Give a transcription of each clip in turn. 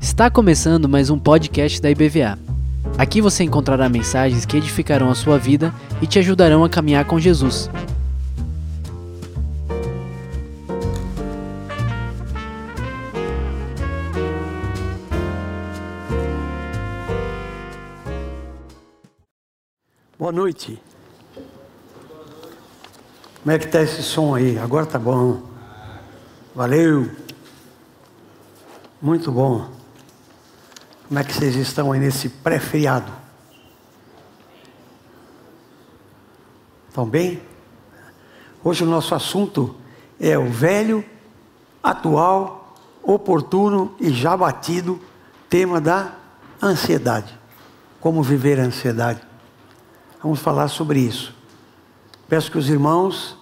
Está começando mais um podcast da IBVA. Aqui você encontrará mensagens que edificarão a sua vida e te ajudarão a caminhar com Jesus. Boa noite. Como é que tá esse som aí? Agora tá bom. Valeu. Muito bom. Como é que vocês estão aí nesse pré-feriado? Estão bem? Hoje o nosso assunto é o velho, atual, oportuno e já batido tema da ansiedade. Como viver a ansiedade. Vamos falar sobre isso. Peço que os irmãos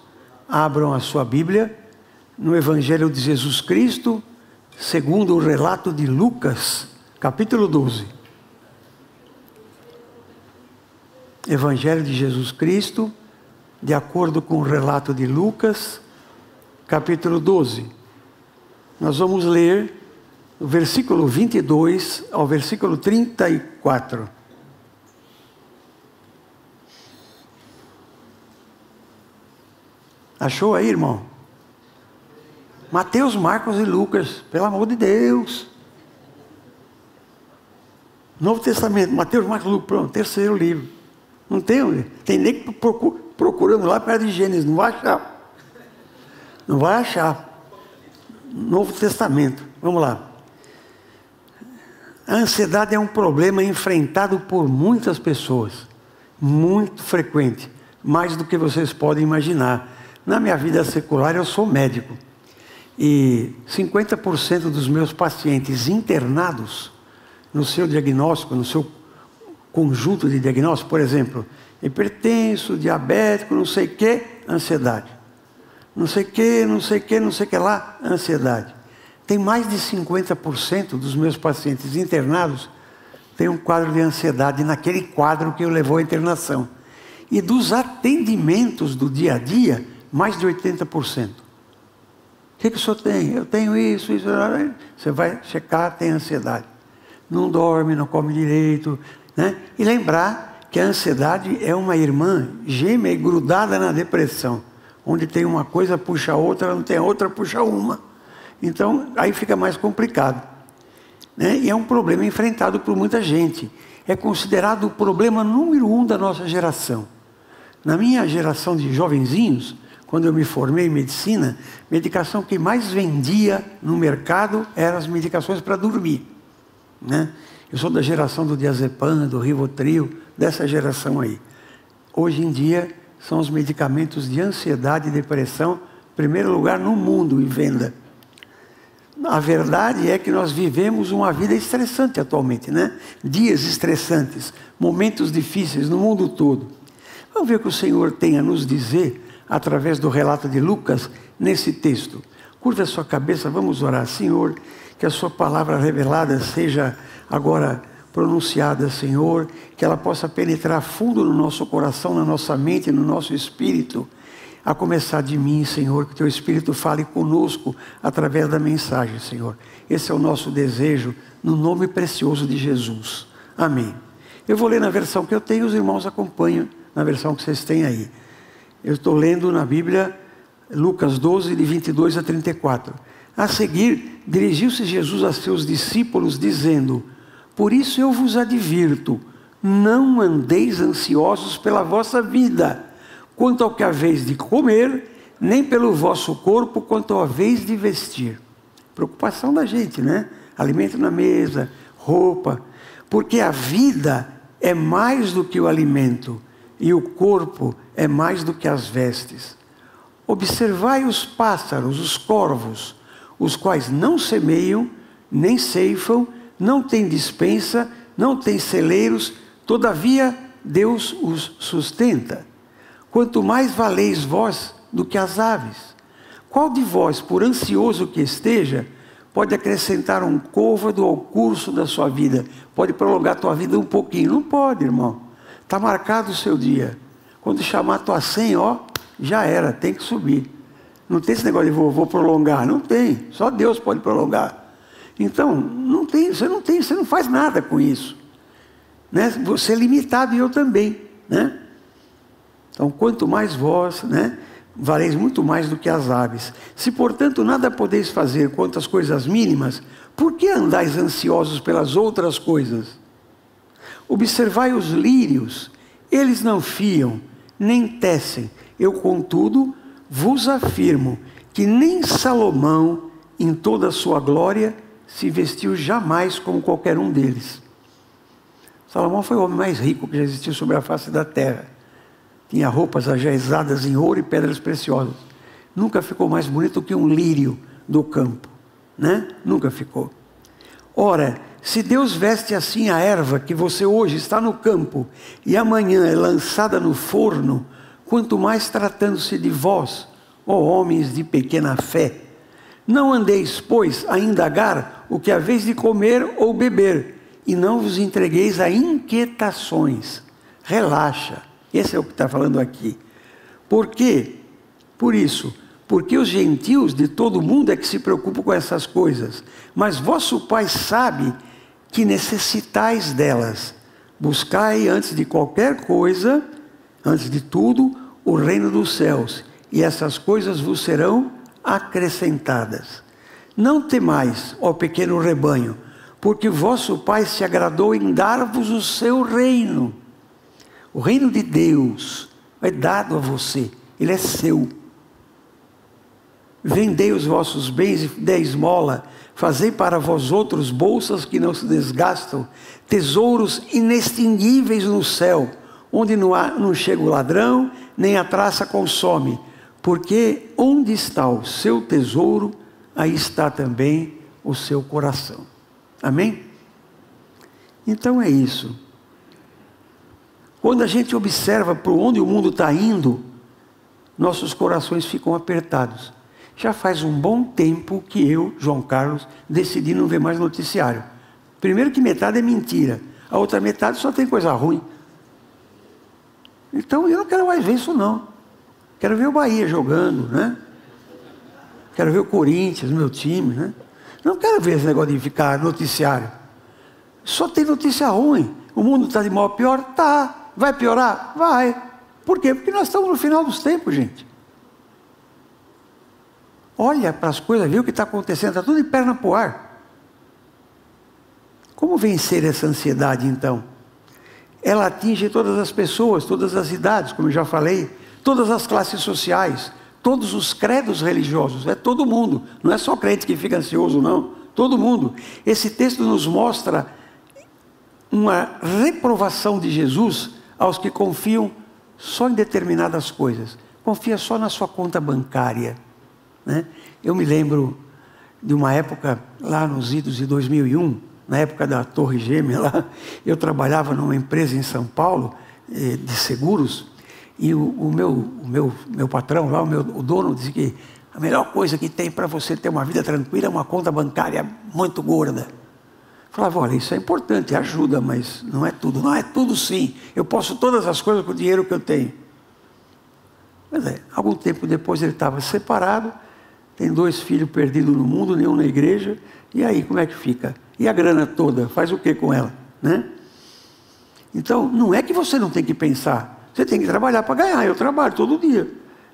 abram a sua Bíblia no Evangelho de Jesus Cristo, segundo o relato de Lucas, capítulo 12. Evangelho de Jesus Cristo, de acordo com o relato de Lucas, capítulo 12. Nós vamos ler o versículo 22 ao versículo 34. Achou aí, irmão? Mateus, Marcos e Lucas, pelo amor de Deus. Novo Testamento, Mateus, Marcos Lucas, pronto, terceiro livro. Não tem, tem nem que procurando lá perto de Gênesis, não vai achar. Não vai achar. Novo Testamento, vamos lá. A ansiedade é um problema enfrentado por muitas pessoas, muito frequente, mais do que vocês podem imaginar. Na minha vida secular, eu sou médico. E 50% dos meus pacientes internados, no seu diagnóstico, no seu conjunto de diagnóstico, por exemplo, hipertenso, diabético, não sei o que, ansiedade. Não sei o que, não sei o que, não sei o que lá, ansiedade. Tem mais de 50% dos meus pacientes internados tem um quadro de ansiedade naquele quadro que o levou à internação. E dos atendimentos do dia a dia, mais de 80%. Que, que o senhor tem? Eu tenho isso, isso. Você vai checar, tem ansiedade. Não dorme, não come direito. Né? E lembrar que a ansiedade é uma irmã gêmea e grudada na depressão. Onde tem uma coisa, puxa outra, não tem outra, puxa uma. Então, aí fica mais complicado. Né? E é um problema enfrentado por muita gente. É considerado o problema número um da nossa geração. Na minha geração de jovenzinhos, quando eu me formei em medicina, medicação que mais vendia no mercado eram as medicações para dormir. Né? Eu sou da geração do diazepam, do rivotril, dessa geração aí. Hoje em dia, são os medicamentos de ansiedade e depressão, primeiro lugar no mundo em venda. A verdade é que nós vivemos uma vida estressante atualmente, né? Dias estressantes, momentos difíceis no mundo todo. Vamos ver o que o Senhor tem a nos dizer através do relato de Lucas nesse texto. Curva a sua cabeça, vamos orar. Senhor, que a sua palavra revelada seja agora pronunciada, Senhor, que ela possa penetrar fundo no nosso coração, na nossa mente, no nosso espírito. A começar de mim, Senhor, que teu espírito fale conosco através da mensagem, Senhor. Esse é o nosso desejo, no nome precioso de Jesus. Amém. Eu vou ler na versão que eu tenho, os irmãos acompanham na versão que vocês têm aí. Eu estou lendo na Bíblia Lucas 12, de 22 a 34. A seguir, dirigiu-se Jesus a seus discípulos, dizendo: Por isso eu vos advirto, não andeis ansiosos pela vossa vida, quanto ao que haveis de comer, nem pelo vosso corpo, quanto ao haveis de vestir. Preocupação da gente, né? Alimento na mesa, roupa, porque a vida é mais do que o alimento e o corpo é mais do que as vestes. Observai os pássaros, os corvos, os quais não semeiam, nem ceifam, não têm dispensa, não têm celeiros, todavia Deus os sustenta. Quanto mais valeis vós do que as aves. Qual de vós, por ansioso que esteja, pode acrescentar um côvado ao curso da sua vida? Pode prolongar a tua vida um pouquinho? Não pode, irmão. Está marcado o seu dia. Quando chamar a tua senha, ó, já era, tem que subir. Não tem esse negócio de vou, vou prolongar. Não tem. Só Deus pode prolongar. Então, não tem, você não tem, você não faz nada com isso. Né? Você é limitado e eu também. Né? Então, quanto mais vós, né, valeis muito mais do que as aves. Se, portanto, nada podeis fazer quanto às coisas mínimas, por que andais ansiosos pelas outras coisas? Observai os lírios, eles não fiam, nem tecem. Eu, contudo, vos afirmo que nem Salomão, em toda a sua glória, se vestiu jamais como qualquer um deles. Salomão foi o homem mais rico que já existiu sobre a face da terra. Tinha roupas ajeizadas em ouro e pedras preciosas. Nunca ficou mais bonito que um lírio do campo, né? Nunca ficou. Ora, se Deus veste assim a erva que você hoje está no campo e amanhã é lançada no forno, quanto mais tratando-se de vós, ó homens de pequena fé. Não andeis, pois, a indagar o que vez de comer ou beber, e não vos entregueis a inquietações. Relaxa. Esse é o que está falando aqui. Por quê? Por isso, porque os gentios de todo mundo é que se preocupam com essas coisas. Mas vosso Pai sabe que necessitais delas. Buscai antes de qualquer coisa, antes de tudo, o reino dos céus, e essas coisas vos serão acrescentadas. Não temais, ó pequeno rebanho, porque vosso Pai se agradou em dar-vos o seu reino. O reino de Deus é dado a você, ele é seu. Vendei os vossos bens e dei esmola, fazei para vós outros bolsas que não se desgastam, tesouros inextinguíveis no céu, onde não, há, não chega o ladrão, nem a traça consome, porque onde está o seu tesouro, aí está também o seu coração. Amém? Então é isso. Quando a gente observa para onde o mundo está indo, nossos corações ficam apertados. Já faz um bom tempo que eu, João Carlos, decidi não ver mais noticiário. Primeiro que metade é mentira, a outra metade só tem coisa ruim. Então eu não quero mais ver isso não. Quero ver o Bahia jogando, né? Quero ver o Corinthians, meu time, né? Não quero ver esse negócio de ficar noticiário. Só tem notícia ruim. O mundo está de mal a pior? Tá. Vai piorar? Vai. Por quê? Porque nós estamos no final dos tempos, gente. Olha para as coisas, vê o que está acontecendo, está tudo de perna para o ar. Como vencer essa ansiedade então? Ela atinge todas as pessoas, todas as idades, como eu já falei, todas as classes sociais, todos os credos religiosos, é todo mundo, não é só crente que fica ansioso, não, todo mundo. Esse texto nos mostra uma reprovação de Jesus aos que confiam só em determinadas coisas, confia só na sua conta bancária. Né? Eu me lembro de uma época, lá nos idos de 2001, na época da Torre Gêmea, lá, eu trabalhava numa empresa em São Paulo, eh, de seguros, e o, o, meu, o meu, meu patrão lá, o, meu, o dono, disse que a melhor coisa que tem para você ter uma vida tranquila é uma conta bancária muito gorda. Eu falava, olha, isso é importante, ajuda, mas não é tudo. Não é tudo sim. Eu posso todas as coisas com o dinheiro que eu tenho. Mas é, algum tempo depois ele estava separado, tem dois filhos perdidos no mundo, nenhum na igreja, e aí como é que fica? E a grana toda, faz o que com ela? Né? Então, não é que você não tem que pensar, você tem que trabalhar para ganhar. Eu trabalho todo dia.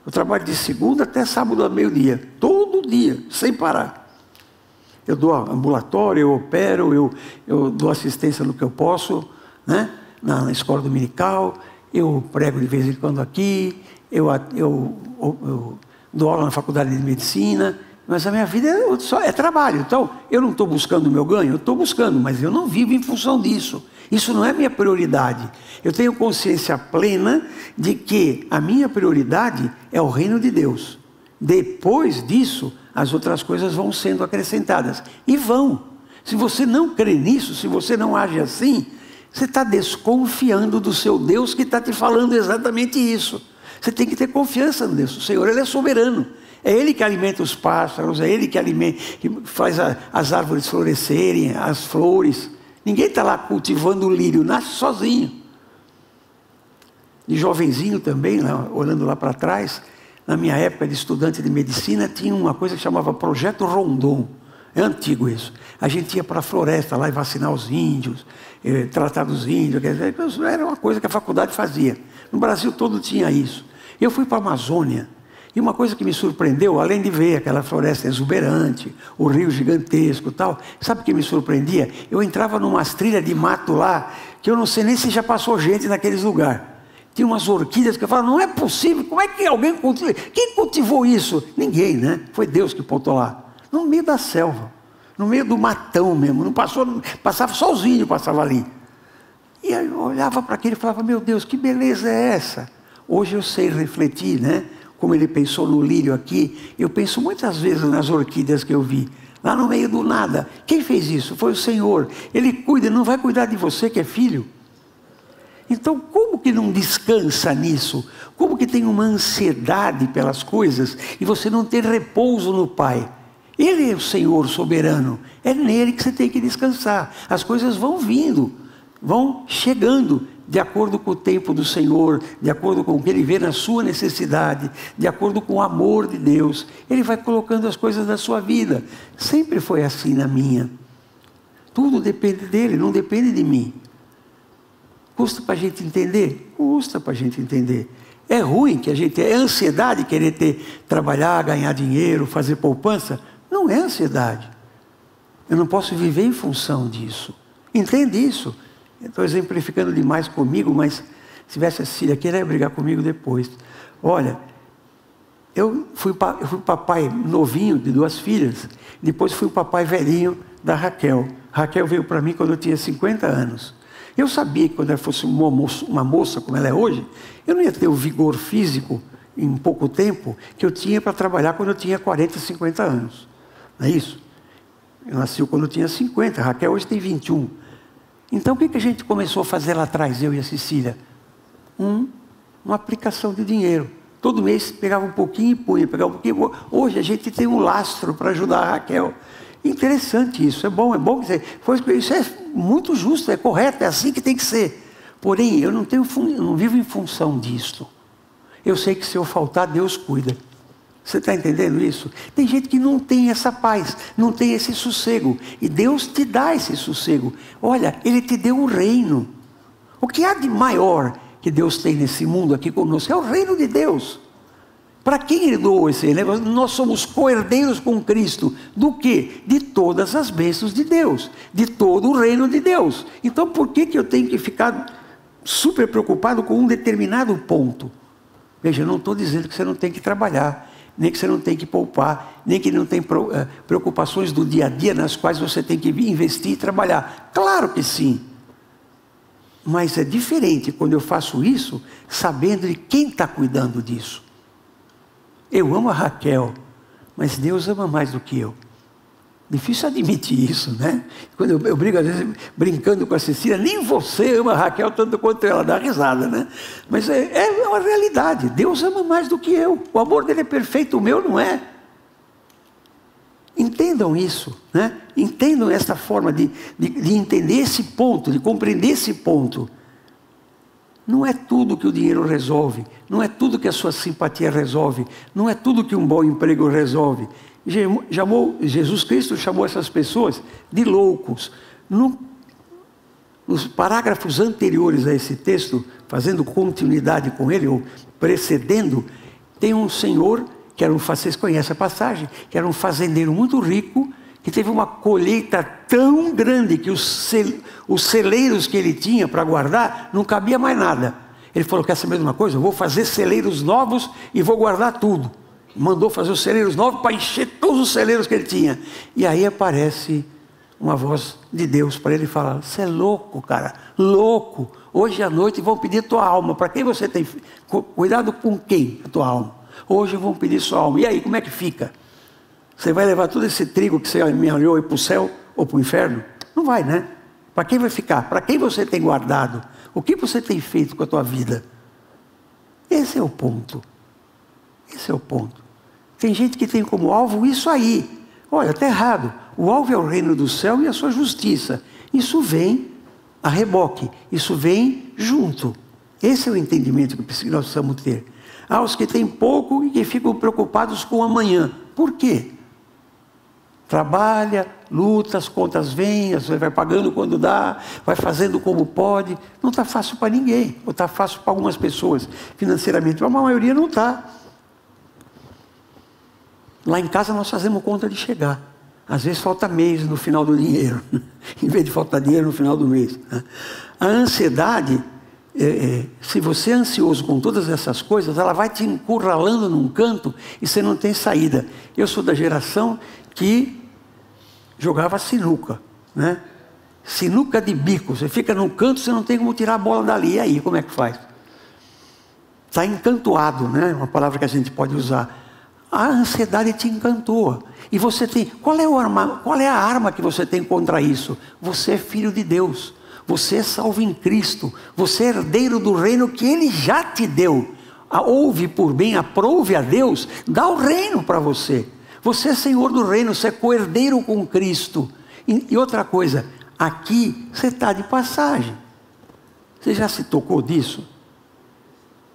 Eu trabalho de segunda até sábado a meio-dia, todo dia, sem parar. Eu dou ambulatório, eu opero, eu, eu dou assistência no que eu posso, né? na, na escola dominical, eu prego de vez em quando aqui, eu, eu, eu dou aula na faculdade de medicina, mas a minha vida é, só, é trabalho. Então, eu não estou buscando o meu ganho, eu estou buscando, mas eu não vivo em função disso. Isso não é minha prioridade. Eu tenho consciência plena de que a minha prioridade é o reino de Deus. Depois disso, as outras coisas vão sendo acrescentadas. E vão. Se você não crê nisso, se você não age assim, você está desconfiando do seu Deus que está te falando exatamente isso. Você tem que ter confiança Deus. O Senhor, Ele é soberano. É Ele que alimenta os pássaros, é Ele que, alimenta, que faz a, as árvores florescerem, as flores. Ninguém está lá cultivando o lírio, nasce sozinho. De jovenzinho também, lá, olhando lá para trás, na minha época de estudante de medicina, tinha uma coisa que chamava Projeto Rondon. É antigo isso. A gente ia para a floresta lá e vacinar os índios, eh, tratar dos índios. Era uma coisa que a faculdade fazia. No Brasil todo tinha isso. Eu fui para a Amazônia. E uma coisa que me surpreendeu, além de ver aquela floresta exuberante, o rio gigantesco tal, sabe o que me surpreendia? Eu entrava numa trilha de mato lá, que eu não sei nem se já passou gente naqueles lugares. Tinha umas orquídeas que eu falava, não é possível, como é que alguém cultivou? Quem cultivou isso? Ninguém, né? Foi Deus que botou lá. No meio da selva, no meio do matão mesmo. Não passou, passava sozinho, passava ali. E aí eu olhava para aquele e falava, meu Deus, que beleza é essa? Hoje eu sei refletir, né? Como ele pensou no lírio aqui, eu penso muitas vezes nas orquídeas que eu vi. Lá no meio do nada. Quem fez isso? Foi o Senhor. Ele cuida, não vai cuidar de você que é filho. Então, como que não descansa nisso? Como que tem uma ansiedade pelas coisas e você não tem repouso no Pai? Ele é o Senhor soberano, é nele que você tem que descansar. As coisas vão vindo, vão chegando de acordo com o tempo do Senhor, de acordo com o que Ele vê na sua necessidade, de acordo com o amor de Deus. Ele vai colocando as coisas na sua vida. Sempre foi assim na minha. Tudo depende dele, não depende de mim. Custa para a gente entender? Custa para a gente entender. É ruim que a gente. É ansiedade querer ter, trabalhar, ganhar dinheiro, fazer poupança? Não é ansiedade. Eu não posso viver em função disso. Entende isso? Estou exemplificando demais comigo, mas se tivesse a Cília aqui, ela ia brigar comigo depois. Olha, eu fui, eu fui papai novinho de duas filhas, depois fui o papai velhinho da Raquel. Raquel veio para mim quando eu tinha 50 anos. Eu sabia que quando ela fosse uma moça, uma moça como ela é hoje, eu não ia ter o vigor físico em pouco tempo que eu tinha para trabalhar quando eu tinha 40, 50 anos. Não é isso? Eu nasci quando eu tinha 50, a Raquel hoje tem 21. Então o que, a gente começou a fazer lá atrás, eu e a Cecília? Um, uma aplicação de dinheiro. Todo mês pegava um pouquinho e punha, pegava um pouquinho. Hoje a gente tem um lastro para ajudar a Raquel. Interessante isso, é bom, é bom que você, isso é muito justo, é correto, é assim que tem que ser. Porém, eu não, tenho, não vivo em função disto. Eu sei que se eu faltar, Deus cuida. Você está entendendo isso? Tem gente que não tem essa paz, não tem esse sossego. E Deus te dá esse sossego. Olha, Ele te deu um reino. O que há de maior que Deus tem nesse mundo aqui conosco é o reino de Deus. Para quem ele doou esse reino? Nós somos coerdeiros com Cristo. Do que? De todas as bênçãos de Deus. De todo o reino de Deus. Então por que, que eu tenho que ficar super preocupado com um determinado ponto? Veja, eu não estou dizendo que você não tem que trabalhar, nem que você não tem que poupar, nem que não tem eh, preocupações do dia a dia nas quais você tem que investir e trabalhar. Claro que sim. Mas é diferente quando eu faço isso sabendo de quem está cuidando disso. Eu amo a Raquel, mas Deus ama mais do que eu. Difícil admitir isso, né? Quando eu, eu brigo, às vezes, brincando com a Cecília, nem você ama a Raquel tanto quanto ela, dá risada, né? Mas é, é uma realidade. Deus ama mais do que eu. O amor dele é perfeito, o meu não é. Entendam isso, né? Entendam essa forma de, de, de entender esse ponto, de compreender esse ponto. Não é tudo que o dinheiro resolve, não é tudo que a sua simpatia resolve, não é tudo que um bom emprego resolve. Jesus Cristo chamou essas pessoas de loucos. No, nos parágrafos anteriores a esse texto, fazendo continuidade com ele, ou precedendo, tem um senhor, que era um, vocês conhecem a passagem, que era um fazendeiro muito rico, que teve uma colheita tão grande que os, os celeiros que ele tinha para guardar não cabia mais nada. Ele falou: Quer de uma coisa? Eu vou fazer celeiros novos e vou guardar tudo. Mandou fazer os celeiros novos para encher todos os celeiros que ele tinha. E aí aparece uma voz de Deus para ele falar: Você é louco, cara, louco. Hoje à noite vão pedir tua alma. Para quem você tem? Cuidado com quem? A tua alma. Hoje vão pedir sua alma. E aí, como é que fica? Você vai levar todo esse trigo que você me olhou para o céu ou para o inferno? Não vai, né? Para quem vai ficar? Para quem você tem guardado? O que você tem feito com a tua vida? Esse é o ponto. Esse é o ponto. Tem gente que tem como alvo isso aí. Olha, está errado. O alvo é o reino do céu e a sua justiça. Isso vem a reboque. Isso vem junto. Esse é o entendimento que nós precisamos ter. Há os que têm pouco e que ficam preocupados com o amanhã. Por quê? Trabalha, luta, as contas vêm, vai pagando quando dá, vai fazendo como pode. Não está fácil para ninguém, ou está fácil para algumas pessoas financeiramente, mas a maioria não está. Lá em casa nós fazemos conta de chegar. Às vezes falta mês no final do dinheiro, em vez de faltar dinheiro no final do mês. Né? A ansiedade, é, é, se você é ansioso com todas essas coisas, ela vai te encurralando num canto e você não tem saída. Eu sou da geração que jogava sinuca, né? Sinuca de bico. Você fica num canto, você não tem como tirar a bola dali. E aí, como é que faz? Está encantoado, né? Uma palavra que a gente pode usar. A ansiedade te encantou. E você tem. Qual é, arma, qual é a arma que você tem contra isso? Você é filho de Deus. Você é salvo em Cristo. Você é herdeiro do reino que Ele já te deu. Ouve por bem, aprove a Deus, dá o reino para você. Você é senhor do reino, você é coerdeiro com Cristo. E, e outra coisa, aqui você está de passagem. Você já se tocou disso?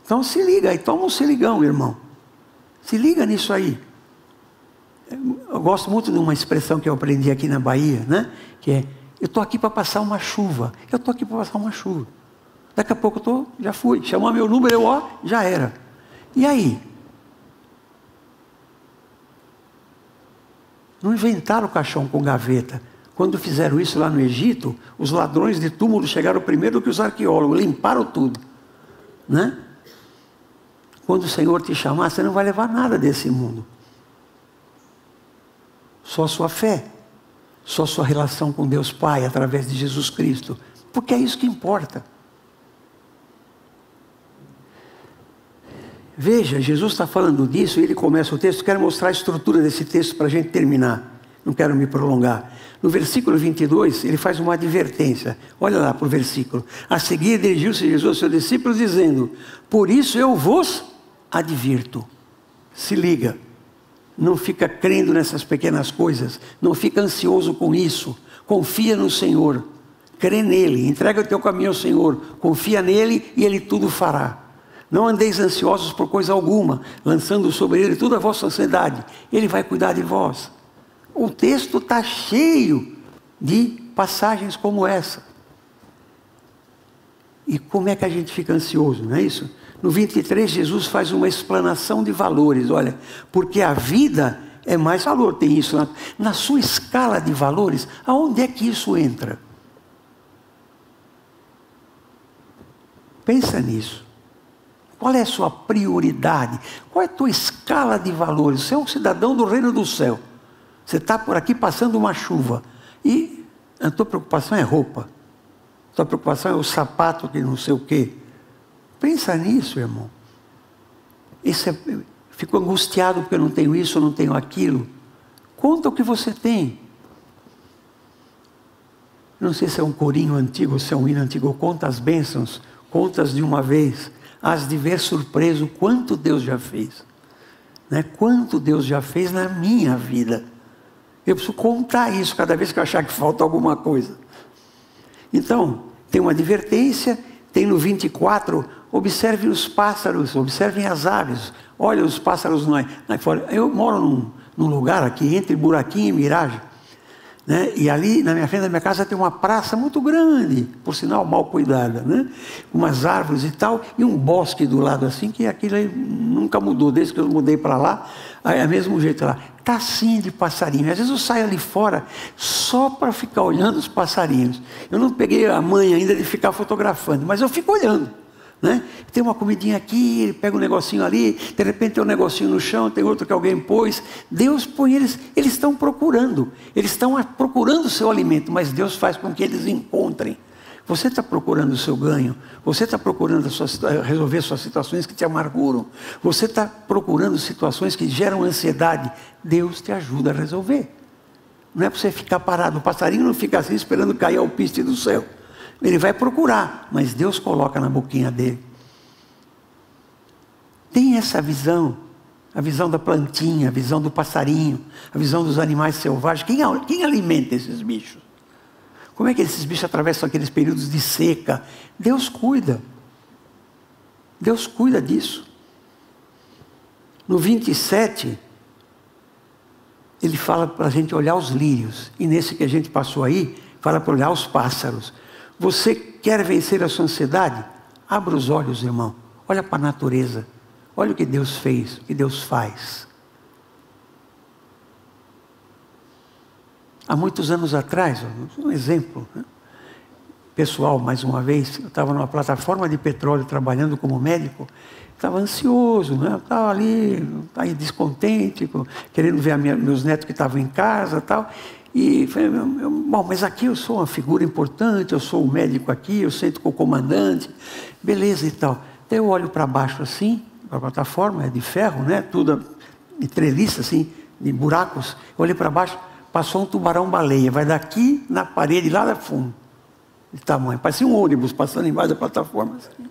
Então se liga aí, toma um se ligão, irmão. Se liga nisso aí. Eu gosto muito de uma expressão que eu aprendi aqui na Bahia, né? Que é, eu estou aqui para passar uma chuva. Eu estou aqui para passar uma chuva. Daqui a pouco eu tô, já fui. Chamou meu número, eu ó, já era. E aí? Não inventaram o caixão com gaveta. Quando fizeram isso lá no Egito, os ladrões de túmulo chegaram primeiro que os arqueólogos, limparam tudo. Né? Quando o Senhor te chamar, você não vai levar nada desse mundo. Só sua fé, só sua relação com Deus Pai através de Jesus Cristo, porque é isso que importa. Veja, Jesus está falando disso e ele começa o texto. Quero mostrar a estrutura desse texto para a gente terminar. Não quero me prolongar. No versículo 22, ele faz uma advertência. Olha lá para o versículo. A seguir, dirigiu-se Jesus aos seus discípulos, dizendo: Por isso eu vos advirto. Se liga. Não fica crendo nessas pequenas coisas. Não fica ansioso com isso. Confia no Senhor. Crê nele. Entrega o teu caminho ao Senhor. Confia nele e ele tudo fará. Não andeis ansiosos por coisa alguma, lançando sobre ele toda a vossa ansiedade. Ele vai cuidar de vós. O texto está cheio de passagens como essa. E como é que a gente fica ansioso, não é isso? No 23, Jesus faz uma explanação de valores. Olha, porque a vida é mais valor, tem isso. Na, na sua escala de valores, aonde é que isso entra? Pensa nisso. Qual é a sua prioridade? Qual é a tua escala de valores? Você é um cidadão do reino do céu. Você está por aqui passando uma chuva. E a tua preocupação é roupa. A tua preocupação é o sapato que não sei o quê. Pensa nisso, irmão. Isso é, fico angustiado porque eu não tenho isso, eu não tenho aquilo. Conta o que você tem. Não sei se é um corinho antigo, se é um hino antigo. Conta as bênçãos, contas de uma vez has de ver surpreso quanto Deus já fez. Né? Quanto Deus já fez na minha vida. Eu preciso contar isso cada vez que eu achar que falta alguma coisa. Então, tem uma advertência, tem no 24, observe os pássaros, observem as aves. Olha os pássaros lá, fora. Eu moro num, num lugar aqui, entre Buraquinho e Miragem. Né? E ali, na minha frente da minha casa, tem uma praça muito grande, por sinal mal cuidada, né? umas árvores e tal, e um bosque do lado assim, que aquilo nunca mudou, desde que eu mudei para lá, é o mesmo jeito lá. Está assim de passarinho. Às vezes eu saio ali fora só para ficar olhando os passarinhos. Eu não peguei a mãe ainda de ficar fotografando, mas eu fico olhando. Né? Tem uma comidinha aqui, ele pega um negocinho ali, de repente tem um negocinho no chão, tem outro que alguém pôs. Deus põe eles, eles estão procurando, eles estão procurando o seu alimento, mas Deus faz com que eles encontrem. Você está procurando o seu ganho, você está procurando resolver suas situações que te amarguram, você está procurando situações que geram ansiedade. Deus te ajuda a resolver. Não é para você ficar parado, o passarinho não fica assim esperando cair ao piste do céu. Ele vai procurar, mas Deus coloca na boquinha dele. Tem essa visão, a visão da plantinha, a visão do passarinho, a visão dos animais selvagens. Quem, quem alimenta esses bichos? Como é que esses bichos atravessam aqueles períodos de seca? Deus cuida. Deus cuida disso. No 27, ele fala para a gente olhar os lírios. E nesse que a gente passou aí, fala para olhar os pássaros. Você quer vencer a sua ansiedade? Abra os olhos, irmão. Olha para a natureza. Olha o que Deus fez, o que Deus faz. Há muitos anos atrás, um exemplo né? pessoal, mais uma vez, eu estava numa plataforma de petróleo trabalhando como médico, estava ansioso, né? estava ali, estava descontente, querendo ver minha, meus netos que estavam em casa tal. E falei, bom, mas aqui eu sou uma figura importante, eu sou o médico aqui, eu sento com o comandante, beleza e tal. Daí eu olho para baixo assim, a plataforma é de ferro, né? Tudo de treliça assim, de buracos. Eu olhei para baixo, passou um tubarão-baleia, vai daqui na parede, lá da fundo, de tamanho. Parecia um ônibus passando embaixo da plataforma. Assim.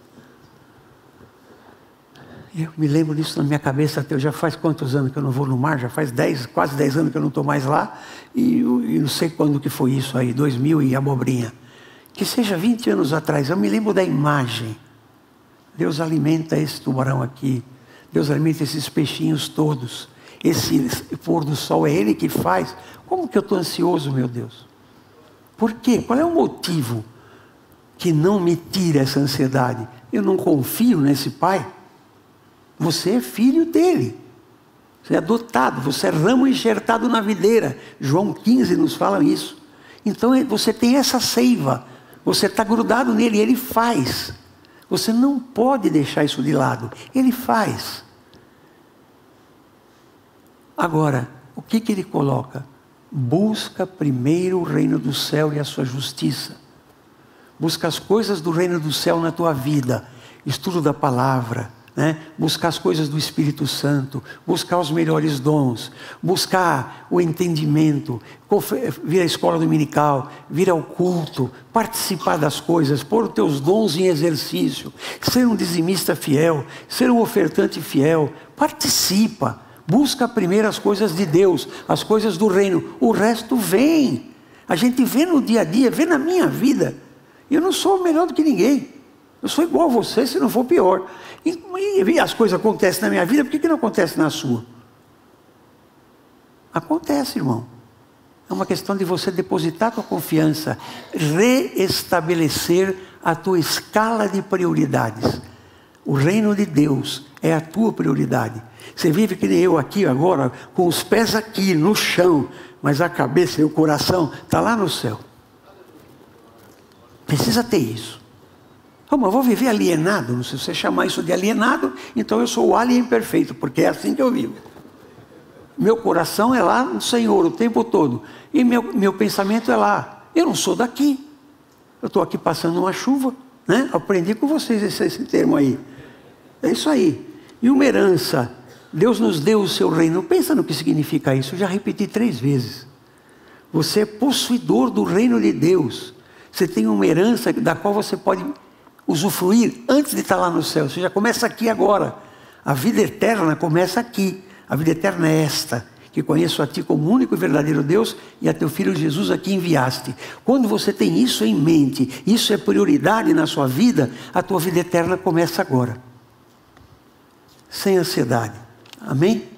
Eu me lembro disso na minha cabeça até já faz quantos anos que eu não vou no mar, já faz dez, quase 10 anos que eu não estou mais lá, e, e, não sei quando que foi isso aí, 2000 e abobrinha. Que seja 20 anos atrás, eu me lembro da imagem. Deus alimenta esse tubarão aqui, Deus alimenta esses peixinhos todos. Esse pôr do sol é Ele que faz. Como que eu estou ansioso, meu Deus? Por quê? Qual é o motivo que não me tira essa ansiedade? Eu não confio nesse Pai. Você é filho dele. Você é adotado, você é ramo enxertado na videira. João 15 nos fala isso. Então é, você tem essa seiva, você está grudado nele, ele faz. Você não pode deixar isso de lado, ele faz. Agora, o que, que ele coloca? Busca primeiro o reino do céu e a sua justiça. Busca as coisas do reino do céu na tua vida. Estudo da palavra né? buscar as coisas do Espírito Santo, buscar os melhores dons, buscar o entendimento, vir à escola dominical, vir ao culto, participar das coisas, pôr os teus dons em exercício, ser um dizimista fiel, ser um ofertante fiel, participa, busca primeiro as coisas de Deus, as coisas do reino, o resto vem. A gente vê no dia a dia, vê na minha vida. Eu não sou melhor do que ninguém. Eu sou igual a você, se não for pior. E, e as coisas acontecem na minha vida, por que, que não acontece na sua? Acontece, irmão. É uma questão de você depositar a tua confiança, reestabelecer a tua escala de prioridades. O reino de Deus é a tua prioridade. Você vive que nem eu aqui agora, com os pés aqui no chão, mas a cabeça e o coração está lá no céu. Precisa ter isso. Eu vou viver alienado? Se você chamar isso de alienado, então eu sou o alien perfeito, porque é assim que eu vivo. Meu coração é lá no Senhor o tempo todo. E meu, meu pensamento é lá. Eu não sou daqui. Eu estou aqui passando uma chuva. Né? Aprendi com vocês esse, esse termo aí. É isso aí. E uma herança. Deus nos deu o seu reino. Pensa no que significa isso. Eu já repeti três vezes. Você é possuidor do reino de Deus. Você tem uma herança da qual você pode usufruir antes de estar lá no céu. Ou seja, começa aqui agora. A vida eterna começa aqui. A vida eterna é esta, que conheço a ti como único e verdadeiro Deus e a teu filho Jesus a quem enviaste. Quando você tem isso em mente, isso é prioridade na sua vida, a tua vida eterna começa agora. Sem ansiedade. Amém?